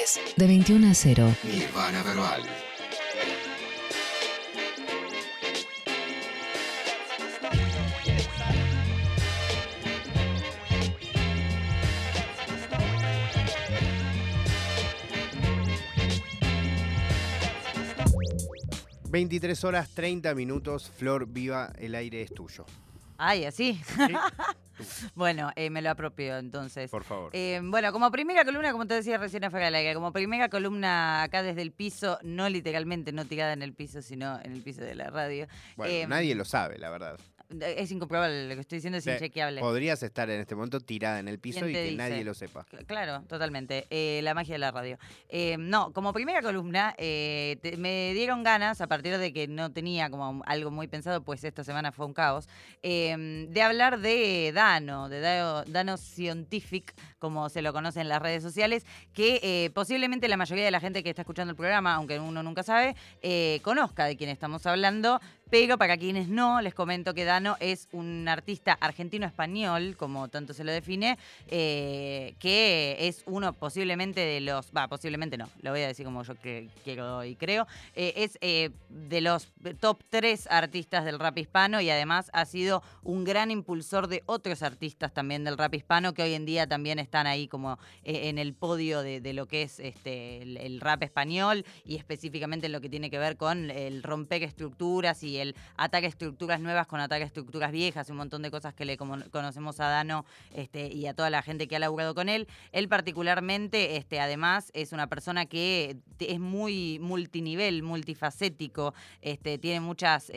jueves, de 21 a 0. Nirvana Verbal. ...23 horas 30 minutos... ...Flor Viva, el aire es tuyo. Ay, así. ¿Sí? bueno, eh, me lo apropio entonces. Por favor. Eh, bueno, como primera columna, como te decía recién afuera como primera columna acá desde el piso, no literalmente, no tirada en el piso, sino en el piso de la radio. Bueno, eh, nadie lo sabe, la verdad. Es incomprobable, lo que estoy diciendo es inchequeable. Podrías estar en este momento tirada en el piso ¿Quién y te que dice? nadie lo sepa. C- Claro, totalmente. Eh, la magia de la radio. Eh, no, como primera columna, eh, te- me dieron ganas, a partir de que no tenía como algo muy pensado, pues esta semana fue un caos, eh, de hablar de Dano, de Dano, Dano Scientific, como se lo conoce en las redes sociales, que eh, posiblemente la mayoría de la gente que está escuchando el programa, aunque uno nunca sabe, eh, conozca de quién estamos hablando. Pero para quienes no, les comento que Dano es un artista argentino-español, como tanto se lo define, eh, que es uno posiblemente de los, va, posiblemente no, lo voy a decir como yo que quiero y creo, eh, es eh, de los top tres artistas del rap hispano y además ha sido un gran impulsor de otros artistas también del rap hispano que hoy en día también están ahí como en el podio de, lo que es este, el, el rap español y específicamente en lo que tiene que ver con el romper estructuras y el ataque a estructuras nuevas con ataque a estructuras viejas un montón de cosas que le conocemos a Dano este, y a toda la gente que ha laburado con él. Él particularmente, este, además, es una persona que es muy multinivel, multifacético, este, tiene muchas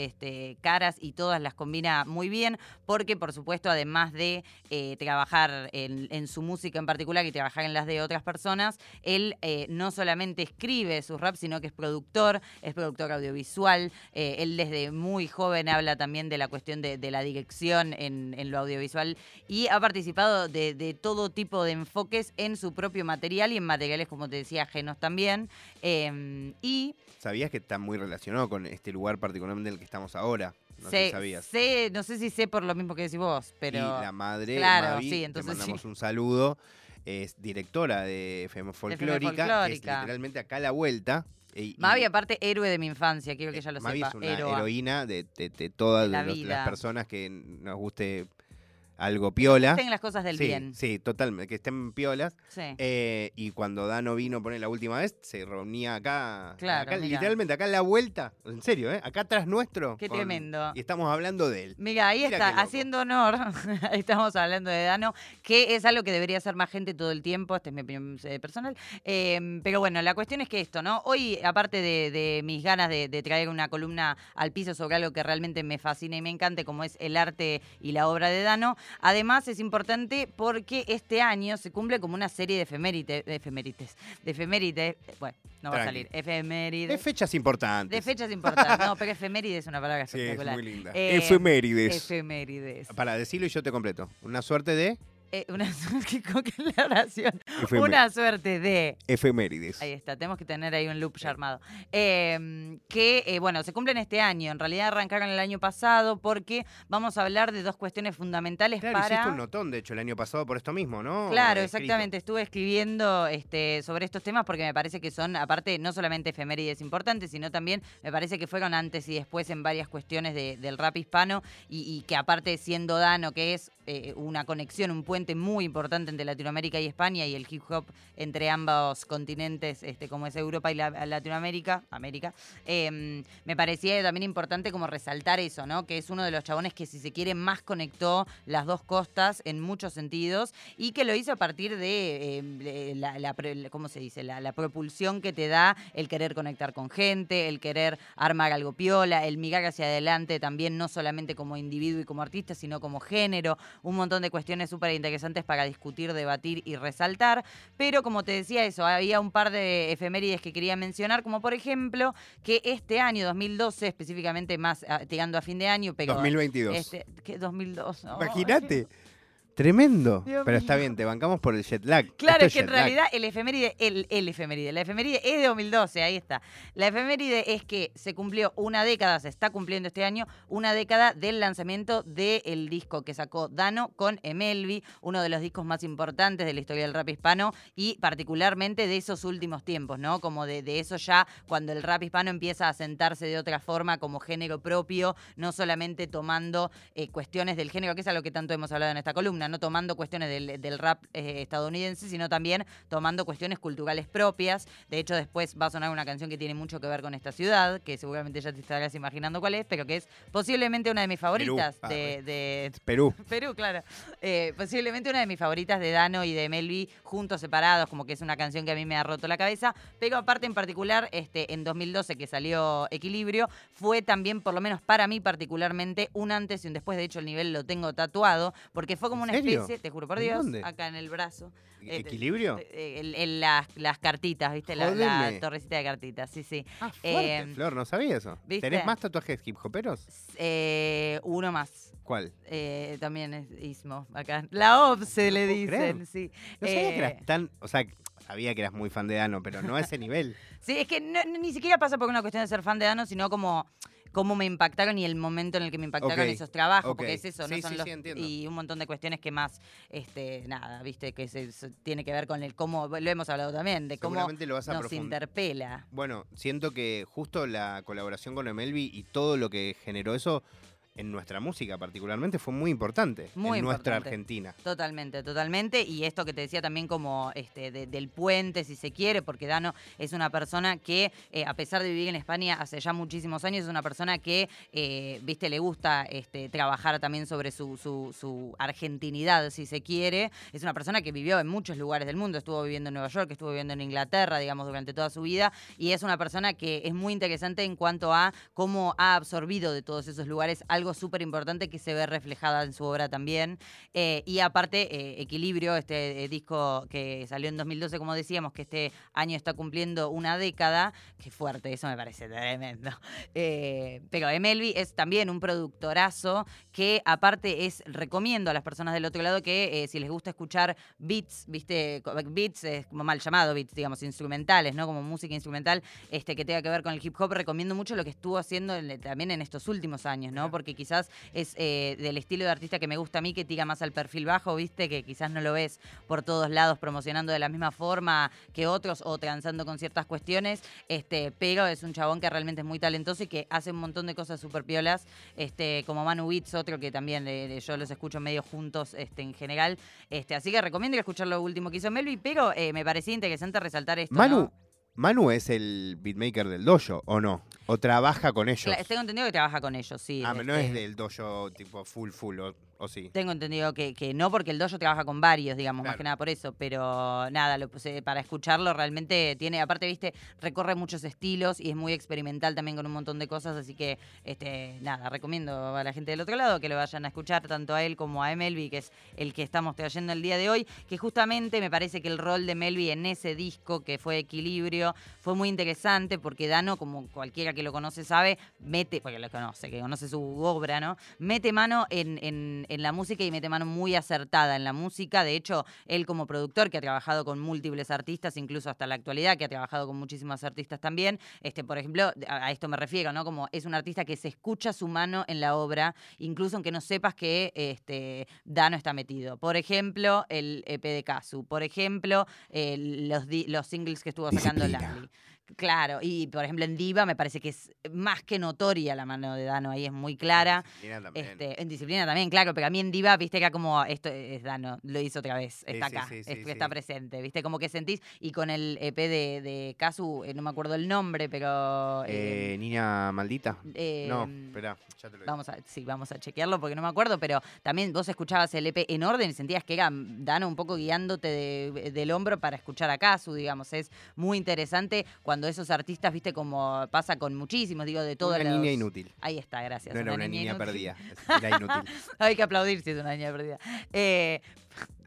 caras y todas las combina muy bien, porque por supuesto, además de eh, trabajar en, en su música en particular y trabajar en las de otras personas, él eh, no solamente escribe sus raps, sino que es productor, es productor audiovisual, eh, él desde muy joven habla también de la cuestión de, de la dirección en, en lo audiovisual y ha participado de, de todo tipo de enfoques en su propio material y en materiales, como te decía, ajenos también. Eh, y ¿Sabías que está muy relacionado con este lugar particularmente en el que estamos ahora? No sé si sabías. sé- no sé si sé por lo mismo que decís vos, pero... Y la madre, Claro, Mavi, sí, te entonces mandamos sí. un saludo, es directora de FM Folclórica, que es literalmente acá a la vuelta. Y- Mavi, aparte, héroe de mi infancia, quiero que ella lo Mavi sepa. es una héroa. heroína de, de- de todas De la los- vida. las personas que nos guste algo piola. Hacen las cosas del sí, bien. Sí, totalmente, que estén piolas. Sí. Eh, y cuando Dano vino a poner la última vez, se reunía acá, Claro, acá, literalmente acá en la vuelta, en serio, ¿eh? acá atrás nuestro. Qué con- tremendo. Y estamos hablando de él. Mira, ahí está, haciendo honor, estamos hablando de Dano, que es algo que debería hacer más gente todo el tiempo, esta es mi opinión eh, personal. Eh, pero bueno, la cuestión es que esto, ¿no? Hoy, aparte de, de mis ganas de, de traer una columna al piso sobre algo que realmente me fascina y me encante, como es el arte y la obra de Dano, además es importante porque este año se cumple como una serie de efemérides, de efemérides, de efemérides, bueno, no va a salir, efemérides. De fechas importantes. De fechas importantes. No, pero efeméride es una palabra Sí, es muy linda. Eh, Efemérides. Efemérides. Para decirlo y yo te completo. Una suerte de Eh, una, qué, co- qué la oración. Efemé- Una suerte de. efemérides. Ahí está, tenemos que tener ahí un loop ya armado. Eh, que, eh, bueno, se cumplen este año. En realidad arrancaron el año pasado porque vamos a hablar de dos cuestiones fundamentales Claro, para. hiciste un notón, de hecho, el año pasado por esto mismo, ¿no? Claro, exactamente. Estuve escribiendo este, sobre estos temas porque me parece que son, aparte, no solamente efemérides importantes, sino también me parece que fueron antes y después en varias cuestiones de- del rap hispano y, y que aparte siendo Dano, que es eh, una conexión, un puente muy importante entre Latinoamérica y España y el hip hop entre ambos continentes, este, como es Europa y la- Latinoamérica, América, eh, me parecía también importante como resaltar eso, ¿no? Que es uno de los chabones que si se quiere más conectó las dos costas en muchos sentidos y que lo hizo a partir de, de la, ¿cómo se dice? La propulsión que te da el querer conectar con gente, el querer armar algo piola, el mirar hacia adelante también, no solamente como individuo y como artista, sino como género, un montón de cuestiones súper interesantes para discutir, debatir y resaltar. Pero como te decía eso, había un par de efemérides que quería mencionar, como por ejemplo que este año, 2012, específicamente más ah, tirando a fin de año, pero... 2022. Este, ¿Qué 2002? Ay, Imagínate. Tremendo. Dios Pero está bien, te bancamos por el jet lag. Claro, Esto es que en lag. realidad el efeméride, el, el efeméride, la efeméride es de 2012, ahí está. La efeméride es que se cumplió una década, se está cumpliendo este año, una década del lanzamiento del disco que sacó Dano con Emelvi, uno de los discos más importantes de la historia del rap hispano y particularmente de esos últimos tiempos, ¿no? Como de, de eso ya cuando el rap hispano empieza a sentarse de otra forma como género propio, no solamente tomando eh, cuestiones del género, que es algo que tanto hemos hablado en esta columna, no tomando cuestiones del, del rap eh, estadounidense, sino también tomando cuestiones culturales propias. De hecho, después va a sonar una canción que tiene mucho que ver con esta ciudad, que seguramente ya te estarás imaginando cuál es, pero que es posiblemente una de mis favoritas Ah, de, de, Perú. Perú, claro. Eh, posiblemente una de mis favoritas de Dano y de Melvi, juntos separados, como que es una canción que a mí me ha roto la cabeza. Pero aparte, en particular, este, en 2012 que salió Equilibrio, fue también, por lo menos para mí particularmente, un antes y un después. De hecho, el nivel lo tengo tatuado, porque fue como ¿En una serio? especie, te juro por ¿En Dios, dónde? acá en el brazo. Eh, ¿Equilibrio? eh, el- el- las, las cartitas, ¿viste? La, torrecita de cartitas, sí, sí. Ah, fuerte, Eh, Flor, no sabía eso. ¿viste? ¿Tenés más tatuajes hip hoperos? Eh, uno más. ¿Cuál? Eh, también es Ismo, acá. La OPSE le dicen, creer. sí. No sabía que Eh, eras tan. O sea, sabía que eras muy fan de Dano, pero no a ese nivel. Sí, es que no- no- ni siquiera pasa por una cuestión de ser fan de Dano, sino como cómo me impactaron y el momento en el que me impactaron esos trabajos, porque es eso, ¿no? Son sí, los- sí, y un montón de cuestiones que más, este, nada, viste, que se, se- tiene que ver con el cómo, lo hemos hablado también, de cómo lo vas a nos interpela. Bueno, siento que justo la colaboración con Emelvi y todo lo que generó eso en nuestra música particularmente fue muy importante. Muy en nuestra. Argentina. Totalmente, totalmente. Y esto que te decía también como este de- del puente, si se quiere, porque Dano es una persona que, eh, a pesar de vivir en España hace ya muchísimos años, es una persona que, eh, viste, le gusta este, trabajar también sobre su, su, su argentinidad, si se quiere. Es una persona que vivió en muchos lugares del mundo, estuvo viviendo en Nueva York, estuvo viviendo en Inglaterra, digamos, durante toda su vida. Y es una persona que es muy interesante en cuanto a cómo ha absorbido de todos esos lugares algo súper importante que se ve reflejada en su obra también. Eh, y aparte, eh, Equilibrio, este eh, disco que salió en 2012, como decíamos, que este año está cumpliendo una década. Qué fuerte, eso me parece tremendo. Pero Emelvi es también un productorazo que aparte es, recomiendo a las personas del otro lado que si les gusta escuchar beats, viste, beats es como mal llamado beats, digamos, instrumentales, ¿no? Como música instrumental, este, que tenga que ver con el hip hop, recomiendo mucho lo que estuvo haciendo en- también en estos últimos años, ¿no? Mira. Porque quizás es eh, del estilo de artista que me gusta a mí, que tira más al perfil bajo, viste, que quizás no lo ves por todos lados promocionando de la misma forma que otros o transando con ciertas cuestiones, este, pero es un chabón que realmente es muy talentoso y que hace un montón de cosas súper piolas, este, como Manu Beats, otro que también eh, yo los escucho medio juntos este, en general, este, así que recomiendo escuchar lo último que hizo Melvi, pero eh, me parecía interesante resaltar esto, Manu, ¿no? Manu es el beatmaker del dojo, ¿o no? ¿O trabaja con ellos? Tengo entendido que trabaja con ellos, sí. ah, no este, es del dojo tipo full full, ¿o, o sí? Tengo entendido que, que no, porque el dojo trabaja con varios, digamos, más que nada por eso. Pero nada, lo puse para escucharlo realmente tiene, aparte, viste, recorre muchos estilos y es muy experimental también con un montón de cosas. Así que, este, nada, recomiendo a la gente del otro lado que lo vayan a escuchar, tanto a él como a Melvi, que es el que estamos trayendo el día de hoy. Que justamente me parece que el rol de Melvi en ese disco, que fue Equilibrio, fue muy interesante porque Dano, como cualquiera que lo conoce sabe, mete, porque lo conoce, que conoce su obra, ¿no? Mete mano en, en- en la música y mete mano muy acertada en la música. De hecho, él como productor, que ha trabajado con múltiples artistas, incluso hasta la actualidad, que ha trabajado con muchísimos artistas también, este, por ejemplo, a, a esto me refiero, ¿no? Como es un artista que se escucha su mano en la obra, incluso aunque no sepas que este, Dano está metido. Por ejemplo, el EP de Kazu. Por ejemplo, eh, los, los singles que estuvo sacando. Lali. Claro, y por ejemplo en Diva me parece que es más que notoria la mano de Dano, ahí es muy clara. Disciplina también. Este, en disciplina también, claro, pero a mí en Diva, viste que como, esto es Dano, lo hizo otra vez, está sí, acá, sí, es- sí, está presente, viste, como que sentís, y con el EP de, de Kazu, eh, no me acuerdo el nombre, pero... Eh, Niña maldita. eh, no, espera, ya te lo digo. Vamos a, sí, vamos a chequearlo porque no me acuerdo, pero también vos escuchabas el EP en orden y sentías que era Dano un poco guiándote de- del hombro para escuchar a Kazu, digamos. Es muy interesante cuando esos artistas, viste, como pasa con muchísimos, digo, de todos Una los... niña inútil. Ahí está, gracias. No era una niña inútil. perdida, era inútil. Hay que aplaudir si es una niña perdida. Eh,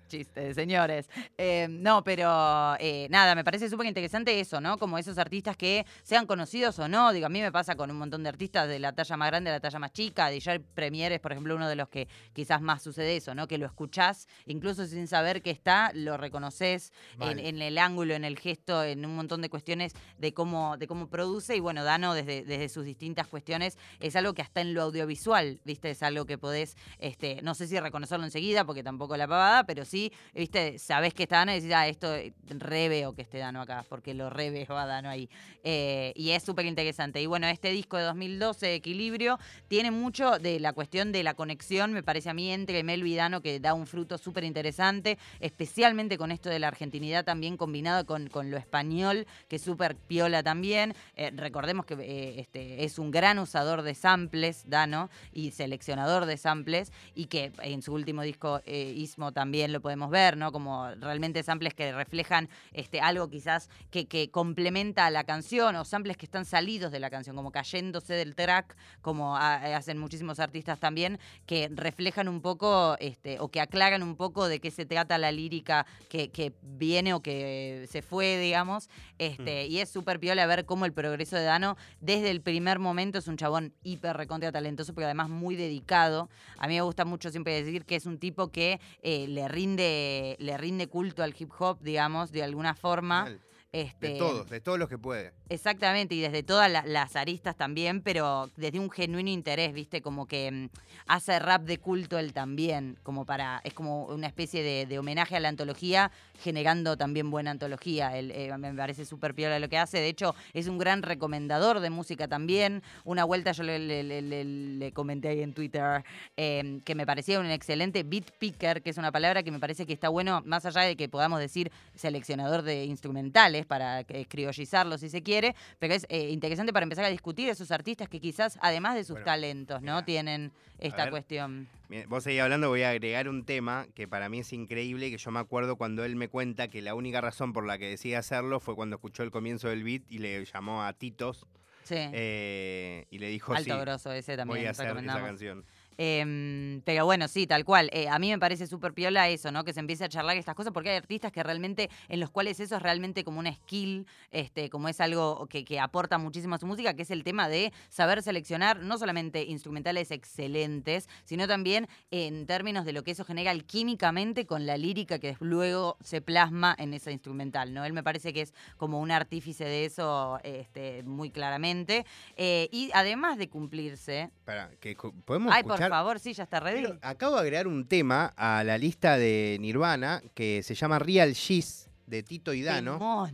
Chiste, señores. Eh, no, pero eh, nada, me parece súper interesante eso, ¿no? Como esos artistas que sean conocidos o no. Digo, a mí me pasa con un montón de artistas de la talla más grande a la talla más chica. DJ Premier es, por ejemplo, uno de los que quizás más sucede eso, ¿no? Que lo escuchás, incluso sin saber que está, lo reconoces en, en, el ángulo, en el gesto, en un montón de cuestiones de cómo, de cómo produce. Y bueno, Dano, desde, desde sus distintas cuestiones, es algo que hasta en lo audiovisual, ¿viste? Es algo que podés, este, no sé si reconocerlo enseguida, porque tampoco la pavada, pero sí viste, sabés que está Dano y decís, ah, esto re veo que esté Dano acá, porque lo re veo a Dano ahí. Eh, y es súper interesante. Y bueno, este disco de 2012, Equilibrio, tiene mucho de la cuestión de la conexión, me parece a mí, entre Melvi y Dano, que da un fruto súper interesante, especialmente con esto de la argentinidad también combinado con, con lo español, que es súper piola también. Eh, recordemos que eh, este, es un gran usador de samples, Dano, y seleccionador de samples, y que en su último disco, Ismo, también lo podemos ver, ¿no? Como realmente samples que reflejan este, algo quizás que, que complementa a la canción o samples que están salidos de la canción, como cayéndose del track, como hacen muchísimos artistas también, que reflejan un poco este, o que aclaran un poco de qué se trata la lírica que, que viene o que se fue, digamos. Este, mm. Y es súper piola ver cómo el progreso de Dano desde el primer momento es un chabón hiper recontra talentoso, pero además muy dedicado. A mí me gusta mucho siempre decir que es un tipo que eh, le rinde le rinde culto al hip hop, digamos, de alguna forma. Este, de todos, de todos los que puede. Exactamente, y desde todas las aristas también, pero desde un genuino interés, ¿viste? Como que mm, hace rap de culto él también, como para, es como una especie de, homenaje a la antología, generando también buena antología. Eh, me parece súper piola lo que hace, de hecho es un gran recomendador de música también. Una vuelta yo le, comenté ahí en Twitter em, que me parecía un excelente beat picker, que es una palabra que me parece que está bueno, más allá de que podamos decir seleccionador de instrumentales, para criollizarlo si se quiere, pero es eh, interesante para empezar a discutir esos artistas que quizás, además de sus talentos, ¿no? Tienen esta cuestión. Vos seguís hablando, voy a agregar un tema que para mí es increíble, que yo me acuerdo cuando él me cuenta que la única razón por la que decide hacerlo fue cuando escuchó el comienzo del beat y le llamó a Titos. Sí. Eh, y le dijo, Alto sí, grosso ese también. Voy a hacer esa canción. Em, pero bueno, sí, tal cual. Eh, a mí me parece súper piola eso, ¿no? Que se empiece a charlar estas cosas, porque hay artistas que realmente, en los cuales eso es realmente como una skill, este, como es algo que, que aporta muchísimo a su música, que es el tema de saber seleccionar no solamente instrumentales excelentes, sino también en términos de lo que eso genera químicamente con la lírica que luego se plasma en esa instrumental, ¿no? Él me parece que es como un artífice de eso este, muy claramente. Eh, y además de cumplirse. Para, que podemos escuchar por favor, sí, ya está ready. acabo de agregar un tema a la lista de Nirvana que se llama Real G's de Tito y Dano.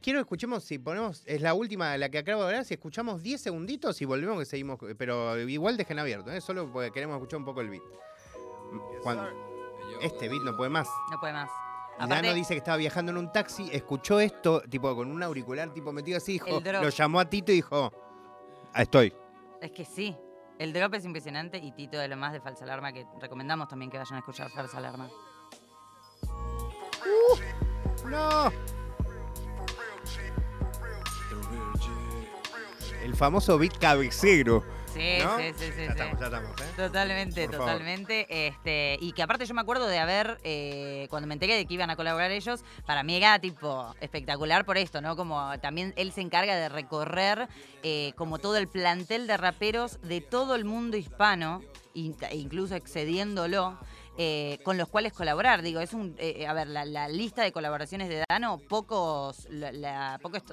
Quiero que escuchemos, si ponemos, es la última, la que acabo de agregar, si escuchamos 10 segunditos y volvemos que seguimos, pero igual dejen abierto, ¿eh? solo porque queremos escuchar un poco el beat. este beat no puede más. No puede más. Dano dice que estaba viajando en un taxi, escuchó esto, tipo con un auricular tipo metido así, dijo, lo llamó a Tito y dijo, ah, estoy. Es que sí. El drop es impresionante y Tito de lo más de Falsa Alarma que recomendamos también que vayan a escuchar Falsa Alarma. Uh, ¡No! El famoso beat cabecero. Sí, sí, sí, sí. Ya estamos, ya estamos, ¿eh? Totalmente, totalmente. Este, y que aparte yo me acuerdo de haber, eh, cuando me enteré de que iban a colaborar ellos, para mí era tipo espectacular por esto, ¿no? Como también él se encarga de recorrer eh, como todo el plantel de raperos de todo el mundo hispano, incluso excediéndolo. Eh, con los cuales colaborar. Digo, es un. Eh, a ver, la, lista de colaboraciones de Dano, pocos,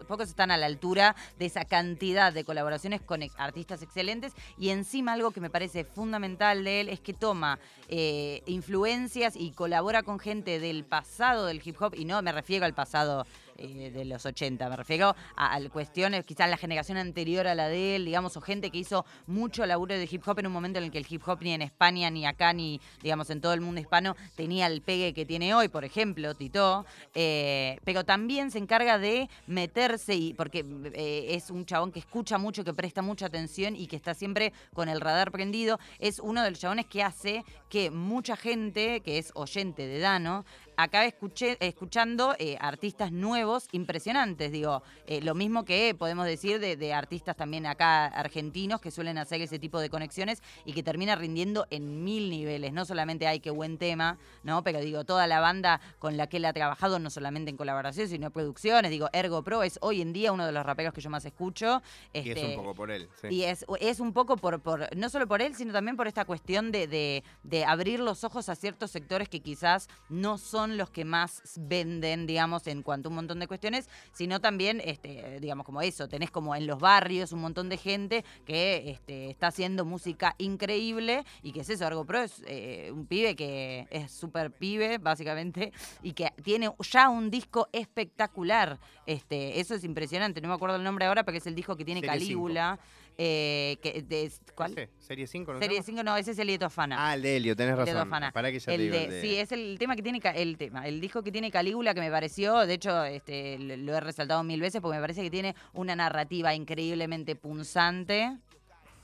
pocos, están a la altura de esa cantidad de colaboraciones con artistas excelentes. Y encima, algo que me parece fundamental de él es que toma eh, influencias y colabora con gente del pasado del hip hop, y no me refiero al pasado eh, de los 80. Me refiero a, cuestiones, quizás la generación anterior a la de él, digamos, o gente que hizo mucho laburo de hip hop en un momento en el que el hip hop ni en España, ni acá, ni, digamos, en todo el mundo hispano tenía el pegue que tiene hoy, por ejemplo, Tito. Eh, pero también se encarga de meterse, y porque eh, es un chabón que escucha mucho, que presta mucha atención y que está siempre con el radar prendido. Es uno de los chabones que hace que mucha gente, que es oyente de Dano, acabé escuché, escuchando eh, artistas nuevos impresionantes, digo, eh, lo mismo que podemos decir de, artistas también acá argentinos que suelen hacer ese tipo de conexiones y que termina rindiendo en mil niveles, no solamente hay que buen tema, ¿no? Pero digo, toda la banda con la que él ha trabajado, no solamente en colaboraciones, sino en producciones, digo, Ergo Pro es hoy en día uno de los raperos que yo más escucho. y es un este, poco por él, Y es, es un poco por, por, no solo por él, sino también por esta cuestión de, de, de abrir los ojos a ciertos sectores que quizás no son los que más venden, digamos, en cuanto a un montón de cuestiones, sino también, este, digamos, como eso, tenés como en los barrios un montón de gente que este, está haciendo música increíble y que es eso, Argo Pro es eh, un pibe que es súper pibe, básicamente, y que tiene ya un disco espectacular. Este, eso es impresionante, no me acuerdo el nombre ahora, pero es el disco que tiene Calígula. Eh, que, de, ¿Cuál? Serie 5, ¿no? Serie 5, no, ese es Elieto Fana. Ah, el de Helio, tenés razón. Para que ya el de, Sí, es el tema que tiene, el tema, el disco que tiene Calígula que me pareció, de hecho, este, lo he resaltado mil veces porque me parece que tiene una narrativa increíblemente punzante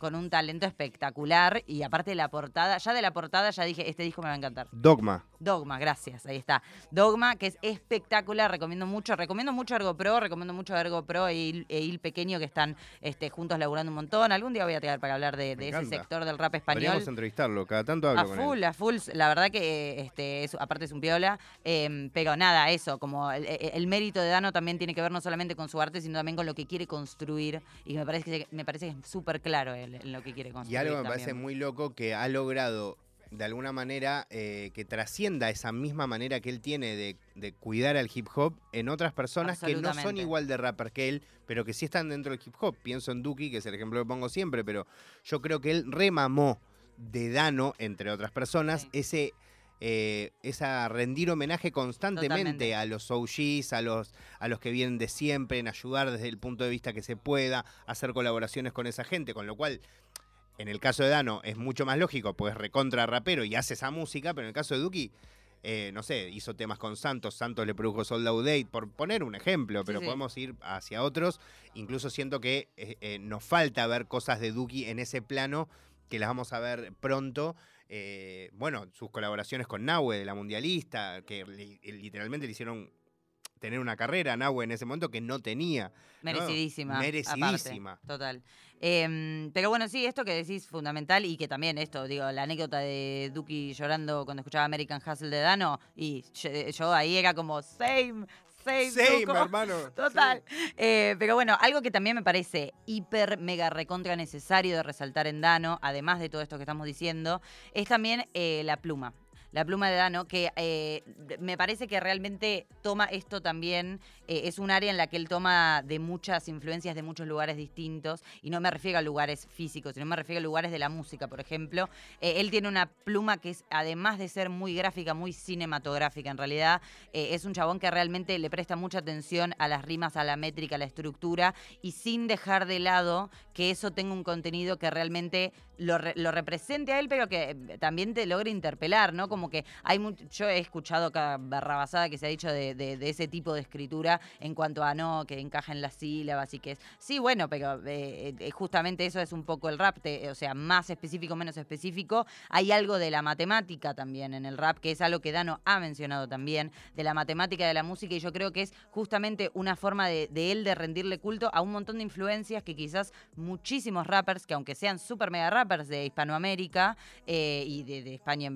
con un talento espectacular y aparte de la portada, ya de la portada ya dije, este disco me va a encantar. Dogma. Dogma, gracias, ahí está. Dogma, que es espectacular, recomiendo mucho, recomiendo mucho Ergo Pro, recomiendo mucho Ergo Pro e Il, e Pequeño que están este, juntos laburando un montón. Algún día voy a traer para hablar de, ese sector del rap español. Podríamos entrevistarlo, cada tanto hablo a full, A full, la verdad que este, aparte es un piola, em, pero nada, eso, como el, mérito de Dano también tiene que ver no solamente con su arte, sino también con lo que quiere construir y me parece que, me parece que es súper claro él en lo que quiere construir. Y algo me parece muy loco que ha logrado de alguna manera eh, que trascienda esa misma manera que él tiene de, cuidar al hip hop en otras personas que no son igual de rapper que él, pero que sí están dentro del hip hop. Pienso en Duki, que es el ejemplo que pongo siempre, pero yo creo que él remamó de Dano, entre otras personas, ese eh, esa rendir homenaje constantemente a los OGs, a los, a los que vienen de siempre, en ayudar desde el punto de vista que se pueda, hacer colaboraciones con esa gente, con lo cual en el caso de Dano es mucho más lógico, pues recontra rapero y hace esa música, pero en el caso de Duki, eh, no sé, hizo temas con Santos, Santos le produjo Sold Out Date, por poner un ejemplo, pero podemos ir hacia otros. Incluso siento que eh, nos falta ver cosas de Duki en ese plano, que las vamos a ver pronto. Eh, bueno, sus colaboraciones con Nahue de la Mundialista, que literalmente le hicieron tener una carrera Nahue en ese momento que no tenía. Merecidísima. Merecidísima. total. Em, pero bueno, sí, esto que decís fundamental y que también esto, digo, la anécdota de Duki llorando cuando escuchaba American Hustle de Dano y yo ahí era como, same, Same, hermano. Total. Eh, pero bueno, algo que también me parece hiper, mega, recontra necesario de resaltar en Dano, además de todo esto que estamos diciendo, es también eh, la pluma la pluma de Dano, que eh, me parece que realmente toma esto también, eh, es un área en la que él toma de muchas influencias de muchos lugares distintos, y no me refiero a lugares físicos, sino me refiero a lugares de la música, por ejemplo. Eh, él tiene una pluma que es, además de ser muy gráfica, muy cinematográfica en realidad, es un chabón que realmente le presta mucha atención a las rimas, a la métrica, a la estructura, y sin dejar de lado que eso tenga un contenido que realmente lo, represente a él, pero que también te logre interpelar, ¿no? Como que hay yo he escuchado cada barrabasada que se ha dicho de, ese tipo de escritura en cuanto a no, que encaja en las sílabas y que es. Sí, bueno, pero eh, eh, justamente eso es un poco el rap, o sea, más específico, menos específico. Hay algo de la matemática también en el rap, que es algo que Dano ha mencionado también, de la matemática de la música, y yo creo que es justamente una forma de, él de rendirle culto a un montón de influencias que quizás muchísimos rappers, que aunque sean súper mega rappers de Hispanoamérica eh, y de, España,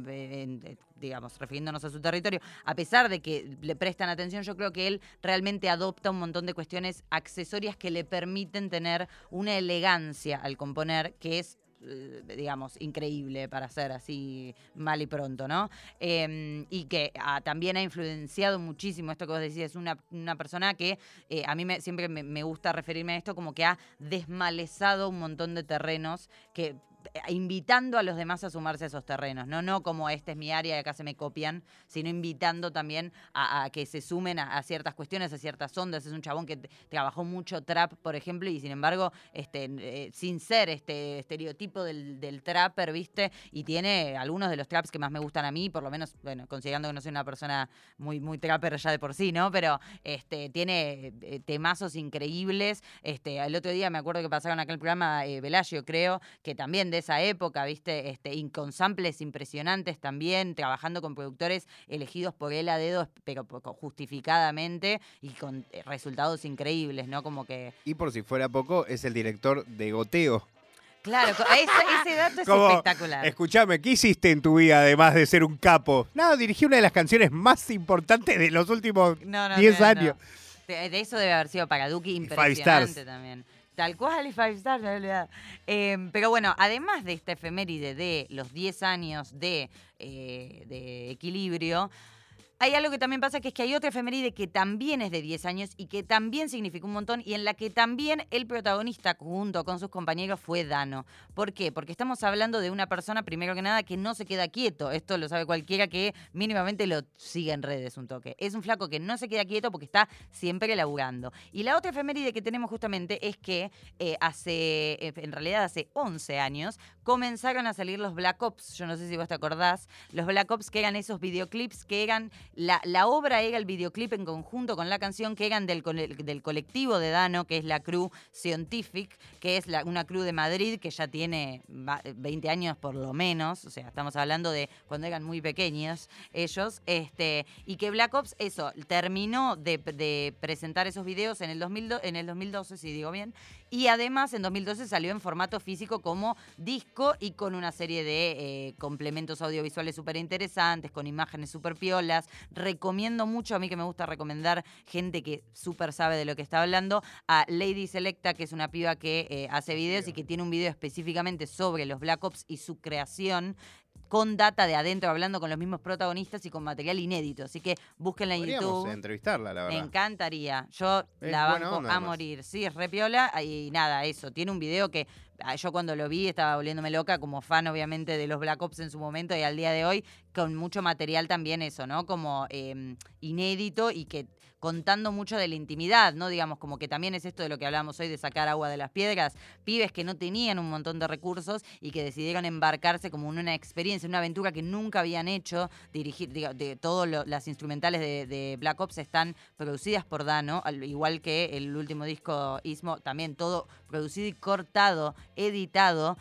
digamos, refiriéndonos a su territorio, a pesar de que le prestan atención, yo creo que él realmente adopta un montón de cuestiones accesorias que le permiten tener una elegancia al componer que es eh, digamos, increíble para ser así mal y pronto, ¿no? Em, y que ah, también ha influenciado muchísimo esto que vos decís, es una, persona que eh, a mí siempre me, gusta referirme a esto como que ha desmalezado un montón de terrenos que invitando a los demás a sumarse a esos terrenos, no, no como este es mi área y acá se me copian, sino invitando también a, que se sumen a, ciertas cuestiones, a ciertas ondas. Es un chabón que trabajó mucho trap, por ejemplo, y sin embargo, este, eh, sin ser este estereotipo del, del, trapper, ¿viste? Y tiene algunos de los traps que más me gustan a mí, por lo menos, bueno, considerando que no soy una persona muy, muy trapper ya de por sí, ¿no? Pero este, tiene eh, temazos increíbles. Este, el otro día me acuerdo que pasaron acá el programa eh, creo, que también de de esa época, ¿viste? Este, con samples impresionantes también, trabajando con productores elegidos por él a dedo, pero justificadamente y con eh, resultados increíbles, ¿no? Como que... Y por si fuera poco, es el director de Goteo. Claro, ese, dato es espectacular. Escúchame, ¿qué hiciste en tu vida además de ser un capo? Nada, dirigí una de las canciones más importantes de los últimos 10 años. De eso debe haber sido para Duki impresionante también. Tal cual y Five Stars, realidad. Em, pero bueno, además de esta efeméride de los 10 años de, eh, de equilibrio, hay algo que también pasa, que es que hay otra efeméride que también es de 10 años y que también significó un montón y en la que también el protagonista junto con sus compañeros fue Dano. ¿Por qué? Porque estamos hablando de una persona, primero que nada, que no se queda quieto. Esto lo sabe cualquiera que mínimamente lo sigue en redes un toque. Es un flaco que no se queda quieto porque está siempre laburando. Y la otra efeméride que tenemos justamente es que eh, hace, eh, en realidad hace 11 años, comenzaron a salir los Black Ops. Yo no sé si vos te acordás. Los Black Ops que eran esos videoclips que eran la, obra era el videoclip en conjunto con la canción que eran del, del colectivo de Dano, que es la Crew Scientific, que es una crew de Madrid que ya tiene 20 años por lo menos, o sea, estamos hablando de cuando eran muy pequeños ellos, este, y que Black Ops, eso, terminó de, presentar esos videos en el, 2000, en el 2012, si digo bien, y además en 2012 salió en formato físico como disco y con una serie de eh, complementos audiovisuales súper interesantes, con imágenes súper piolas. Recomiendo mucho, a mí que me gusta recomendar gente que súper sabe de lo que está hablando, a Lady Selecta, que es una piba que eh, hace videos y que tiene un video específicamente sobre los Black Ops y su creación con data de adentro, hablando con los mismos protagonistas y con material inédito. Así que búsquenla en YouTube. entrevistarla, la verdad. Me encantaría. Yo la banco a morir. Sí, es repiola y nada, eso. Tiene un video que ah, yo cuando lo vi estaba volviéndome loca como fan obviamente de los Black Ops en su momento y al día de hoy con mucho material también eso, ¿no? Como em, inédito y que contando mucho de la intimidad, ¿no? Digamos, como que también es esto de lo que hablábamos hoy de sacar agua de las piedras, pibes que no tenían un montón de recursos y que decidieron embarcarse como en una experiencia, una aventura que nunca habían hecho, dirigir, digo, de todas las instrumentales de, Black Ops están producidas por Dano, al igual que el último disco Ismo, también todo producido y cortado, editado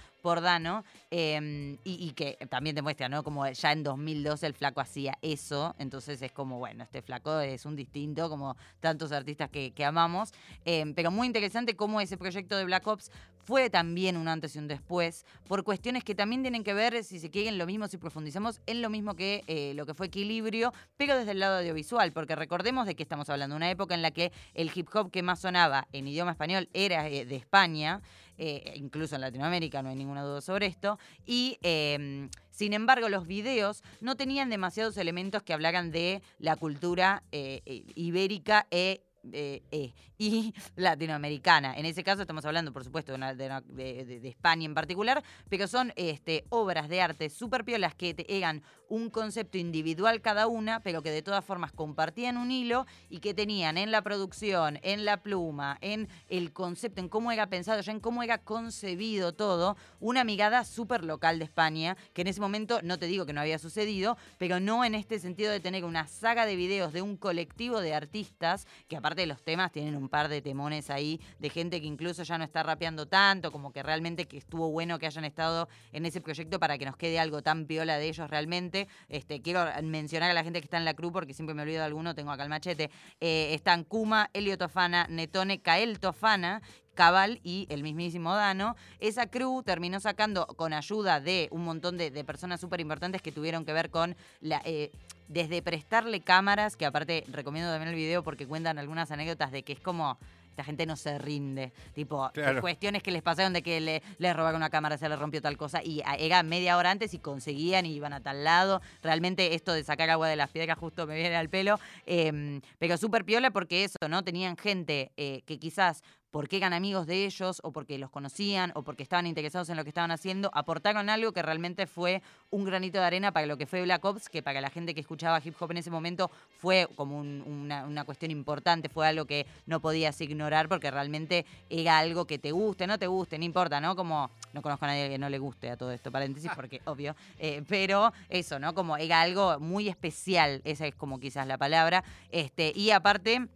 em, y, que también demuestra, ¿no? Como ya en 2012 el flaco hacía eso, entonces es como, bueno, este flaco es un distinto, como tantos artistas que, amamos, em, pero muy interesante cómo ese proyecto de Black Ops fue también un antes y un después, por cuestiones que también tienen que ver, si se quieren, lo mismo, si profundizamos, en lo mismo que eh, lo que fue equilibrio, pero desde el lado audiovisual, porque recordemos de que estamos hablando, una época en la que el hip hop que más sonaba en idioma español era eh, de España, eh, incluso en Latinoamérica, no hay ninguna duda sobre esto. Y em, sin embargo, los videos no tenían demasiados elementos que hablaran de la cultura eh, ibérica e eh, y latinoamericana. En ese caso estamos hablando, por supuesto, de, España en particular, pero son este, obras de arte súper piolas que eran un concepto individual cada una, pero que de todas formas compartían un hilo y que tenían en la producción, en la pluma, en el concepto, en cómo era pensado, ya en cómo era concebido todo, una mirada súper local de España, que en ese momento no te digo que no había sucedido, pero no en este sentido de tener una saga de videos de un colectivo de artistas que aparte de los temas tienen un par de temones ahí de gente que incluso ya no está rapeando tanto, como que realmente que estuvo bueno que hayan estado en ese proyecto para que nos quede algo tan piola de ellos realmente. Este, quiero mencionar a la gente que está en la cruz porque siempre me olvido de alguno, tengo acá el machete. Eh, están Kuma, Elio Tofana, Netone, Kael Tofana, Cabal y el mismísimo Dano. Esa crew terminó sacando con ayuda de un montón de, personas súper importantes que tuvieron que ver con la... Eh, desde prestarle cámaras, que aparte recomiendo también el video porque cuentan algunas anécdotas de que es como esta gente no se rinde. Tipo, cuestiones que les pasaron de que le, les robaron una cámara, se le rompió tal cosa. Y era media hora antes y conseguían y iban a tal lado. Realmente esto de sacar agua de las piedras justo me viene al pelo. Em, pero súper piola porque eso, ¿no? Tenían gente eh, que quizás porque eran amigos de ellos o porque los conocían o porque estaban interesados en lo que estaban haciendo, aportaron algo que realmente fue un granito de arena para lo que fue Black Ops, que para la gente que escuchaba hip hop en ese momento fue como una, cuestión importante, fue algo que no podías ignorar porque realmente era algo que te guste, no te guste, no importa, ¿no? Como, no conozco a nadie que no le guste a todo esto, paréntesis, porque obvio, eh, pero eso, ¿no? Como era algo muy especial, esa es como quizás la palabra, este, y aparte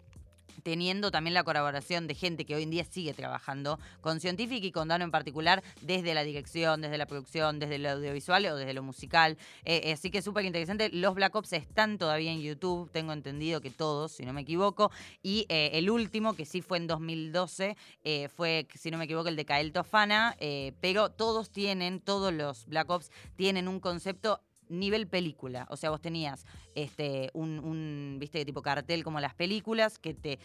teniendo también la colaboración de gente que hoy en día sigue trabajando con Scientific y con Dano en particular, desde la dirección, desde la producción, desde lo audiovisual o desde lo musical. Eh, eh, así que súper interesante. Los Black Ops están todavía en YouTube, tengo entendido que todos, si no me equivoco. Y eh, el último, que sí fue en 2012, fue, si no me equivoco, el de Kael Tofana, pero todos tienen, todos los Black Ops tienen un concepto nivel película. O sea, vos tenías este, un, viste, tipo cartel como las películas, que te,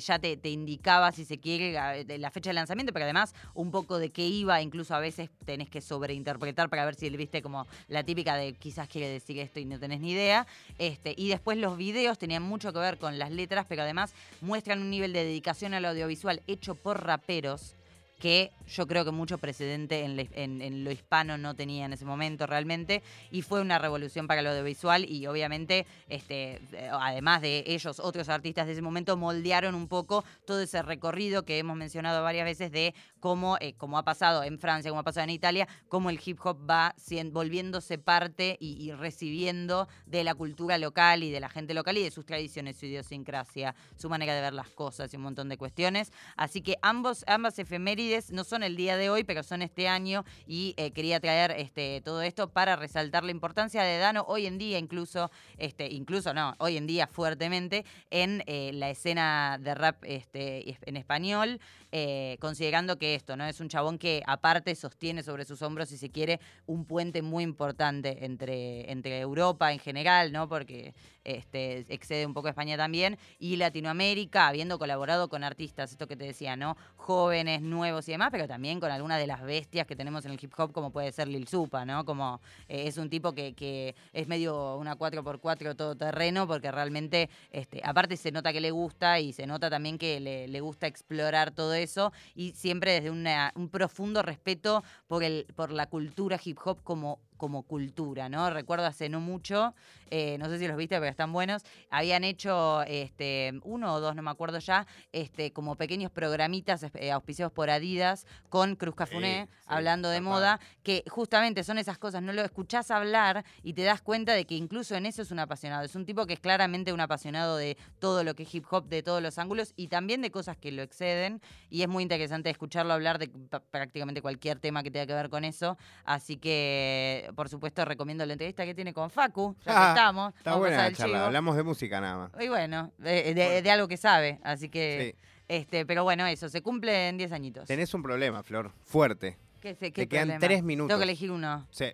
ya te, indicaba, si se quiere, la, fecha de lanzamiento, pero además un poco de qué iba, incluso a veces tenés que sobreinterpretar para ver si viste como la típica de quizás quiere decir esto y no tenés ni idea. Este, y después los videos tenían mucho que ver con las letras, pero además muestran un nivel de dedicación al audiovisual hecho por raperos que yo creo que mucho precedente en, lo hispano no tenía en ese momento realmente, y fue una revolución para lo audiovisual y obviamente, este, eh, además de ellos, otros artistas de ese momento moldearon un poco todo ese recorrido que hemos mencionado varias veces de cómo, eh, como ha pasado en Francia, como ha pasado en Italia, cómo el hip hop va volviéndose parte y, recibiendo de la cultura local y de la gente local y de sus tradiciones, su idiosincrasia, su manera de ver las cosas y un montón de cuestiones. Así que ambos, ambas efemérides no son el día de hoy, pero son este año y eh, quería traer este, todo esto para resaltar la importancia de Dano hoy en día, incluso, este, incluso no, hoy en día fuertemente en eh, la escena de rap este, en español. Eh, considerando que esto, ¿no? Es un chabón que aparte sostiene sobre sus hombros, si se quiere, un puente muy importante entre, entre Europa en general, ¿no? Porque este, excede un poco España también, y Latinoamérica, habiendo colaborado con artistas, esto que te decía, ¿no? Jóvenes, nuevos y demás, pero también con algunas de las bestias que tenemos en el hip hop, como puede ser Lil Supa, ¿no? Como eh, es un tipo que, que, es medio una 4x4 todoterreno, porque realmente, este, aparte se nota que le gusta y se nota también que le, le gusta explorar todo eso y siempre desde un profundo respeto por, el, por la cultura hip hop como como cultura, ¿no? Recuerdo hace no mucho, eh, no sé si los viste, pero están buenos, habían hecho este, uno o dos, no me acuerdo ya, este, como pequeños programitas eh, auspiciados por Adidas con Cruz Cafuné, hablando de moda, que justamente son esas cosas, no lo escuchás hablar y te das cuenta de que incluso en eso es un apasionado, es un tipo que es claramente un apasionado de todo lo que es hip hop, de todos los ángulos y también de cosas que lo exceden y es muy interesante escucharlo hablar de prácticamente cualquier tema que tenga que ver con eso, así que por supuesto, recomiendo la entrevista que tiene con Facu, ya que estamos. Está buena la charla, hablamos de música nada más. Y bueno, de, algo que sabe, así que... Este, pero bueno, eso, se cumple en 10 añitos. Tenés un problema, Flor, fuerte. ¿Qué, qué Te quedan tres minutos. Tengo que elegir uno. Sí.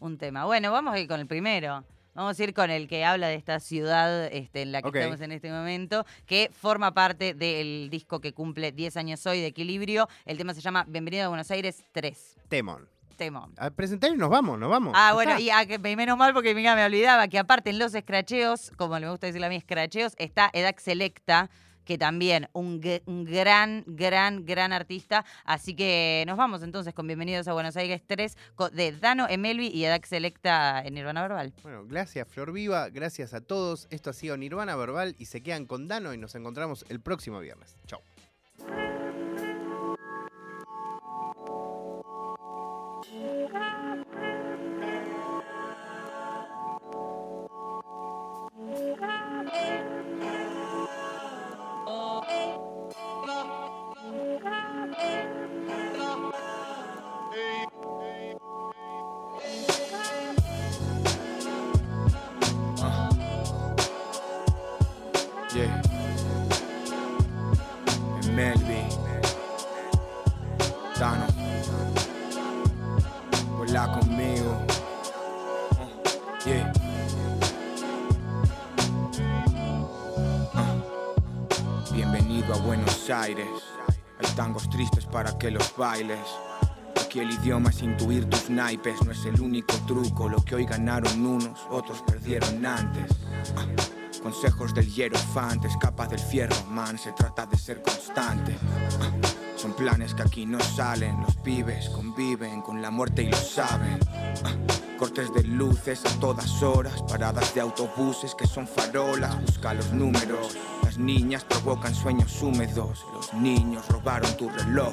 Un tema. Bueno, vamos a ir con el primero. Vamos a ir con el que habla de esta ciudad este, en la que estamos en este momento, que forma parte del disco que cumple 10 años hoy de Equilibrio. El tema se llama Bienvenido a Buenos Aires 3. Temón. Temón. A presentar y nos vamos, nos vamos. Ah, bueno, y a, que, menos mal porque mira, me olvidaba que aparte en los escracheos, como me gusta decirle a mí, escracheos, está Edac Selecta que también un, gran, gran, gran artista. Así que nos vamos entonces con Bienvenidos a Buenos Aires 3 de Dano Emelvi y Edac Selecta en Nirvana Verbal. Bueno, gracias Flor Viva, gracias a todos. Esto ha sido Nirvana Verbal y se quedan con Dano y nos encontramos el próximo viernes. Chau. Hay tangos tristes para que los bailes. Aquí el idioma es intuir tus naipes, no es el único truco. Lo que hoy ganaron unos, otros perdieron antes. Ah, consejos del hierofante, escapa del fierro, man, se trata de ser constante. Ah, son planes que aquí no salen, los pibes conviven con la muerte y lo saben. Ah, cortes de luces a todas horas, paradas de autobuses que son farolas, busca los números. Las niñas provocan sueños húmedos, los niños robaron tu reloj.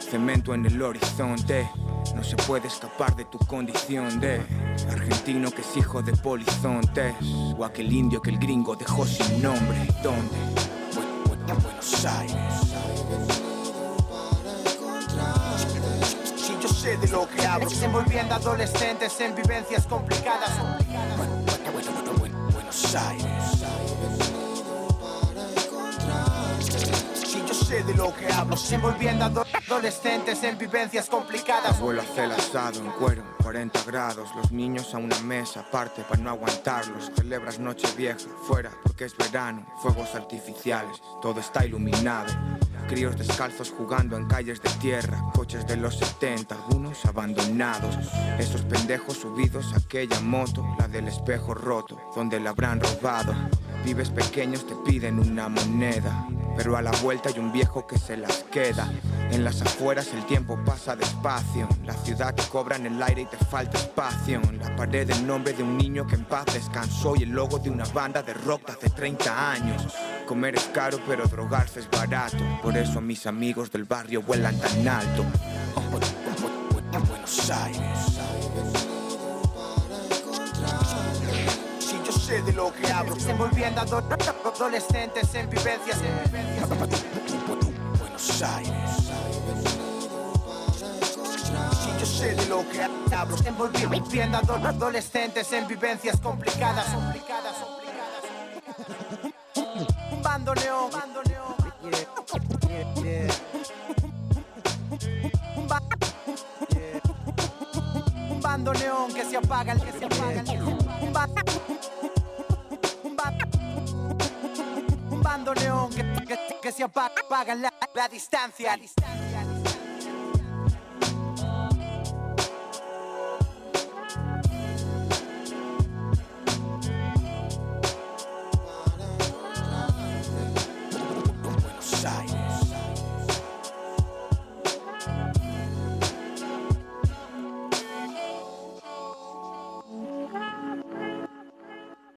Cemento en el horizonte, no se puede escapar de tu condición de argentino que es hijo de polizontes, o aquel indio que el gringo dejó sin nombre. ¿Dónde? Buenos Aires. Si yo sé de lo que hablo, envolviendo adolescentes en vivencias complicadas. Buenos Aires. De lo que hablo, envolviendo adolescentes en vivencias complicadas. Abuelo hace el asado en cuero, 40 grados. Los niños a una mesa aparte para no aguantarlos. Celebras noche vieja, fuera porque es verano. Fuegos artificiales, todo está iluminado. Críos descalzos jugando en calles de tierra, coches de los 70, algunos abandonados. Esos pendejos subidos a aquella moto, la del espejo roto, donde la habrán robado. Vives pequeños te piden una moneda, pero a la vuelta hay un viejo que se las queda. En las afueras el tiempo pasa despacio, la ciudad te cobra en el aire y te falta espacio. La pared el nombre de un niño que en paz descansó y el logo de una banda de rock de hace 30 años. Comer es caro, pero drogarse es barato. Por eso mis amigos del barrio vuelan tan alto. Buenos Aires. Sé de lo que hablo, envolviendo adolescentes en vivencias. Buenos Aires. Yo sé de lo que hablo, envolviendo adolescentes en vivencias complicadas. complicadas. Un, ba yeah. un bandoneón que se apaga, que se apaga. Un, ba un, que, que, se apaga, apaga la. La distancia.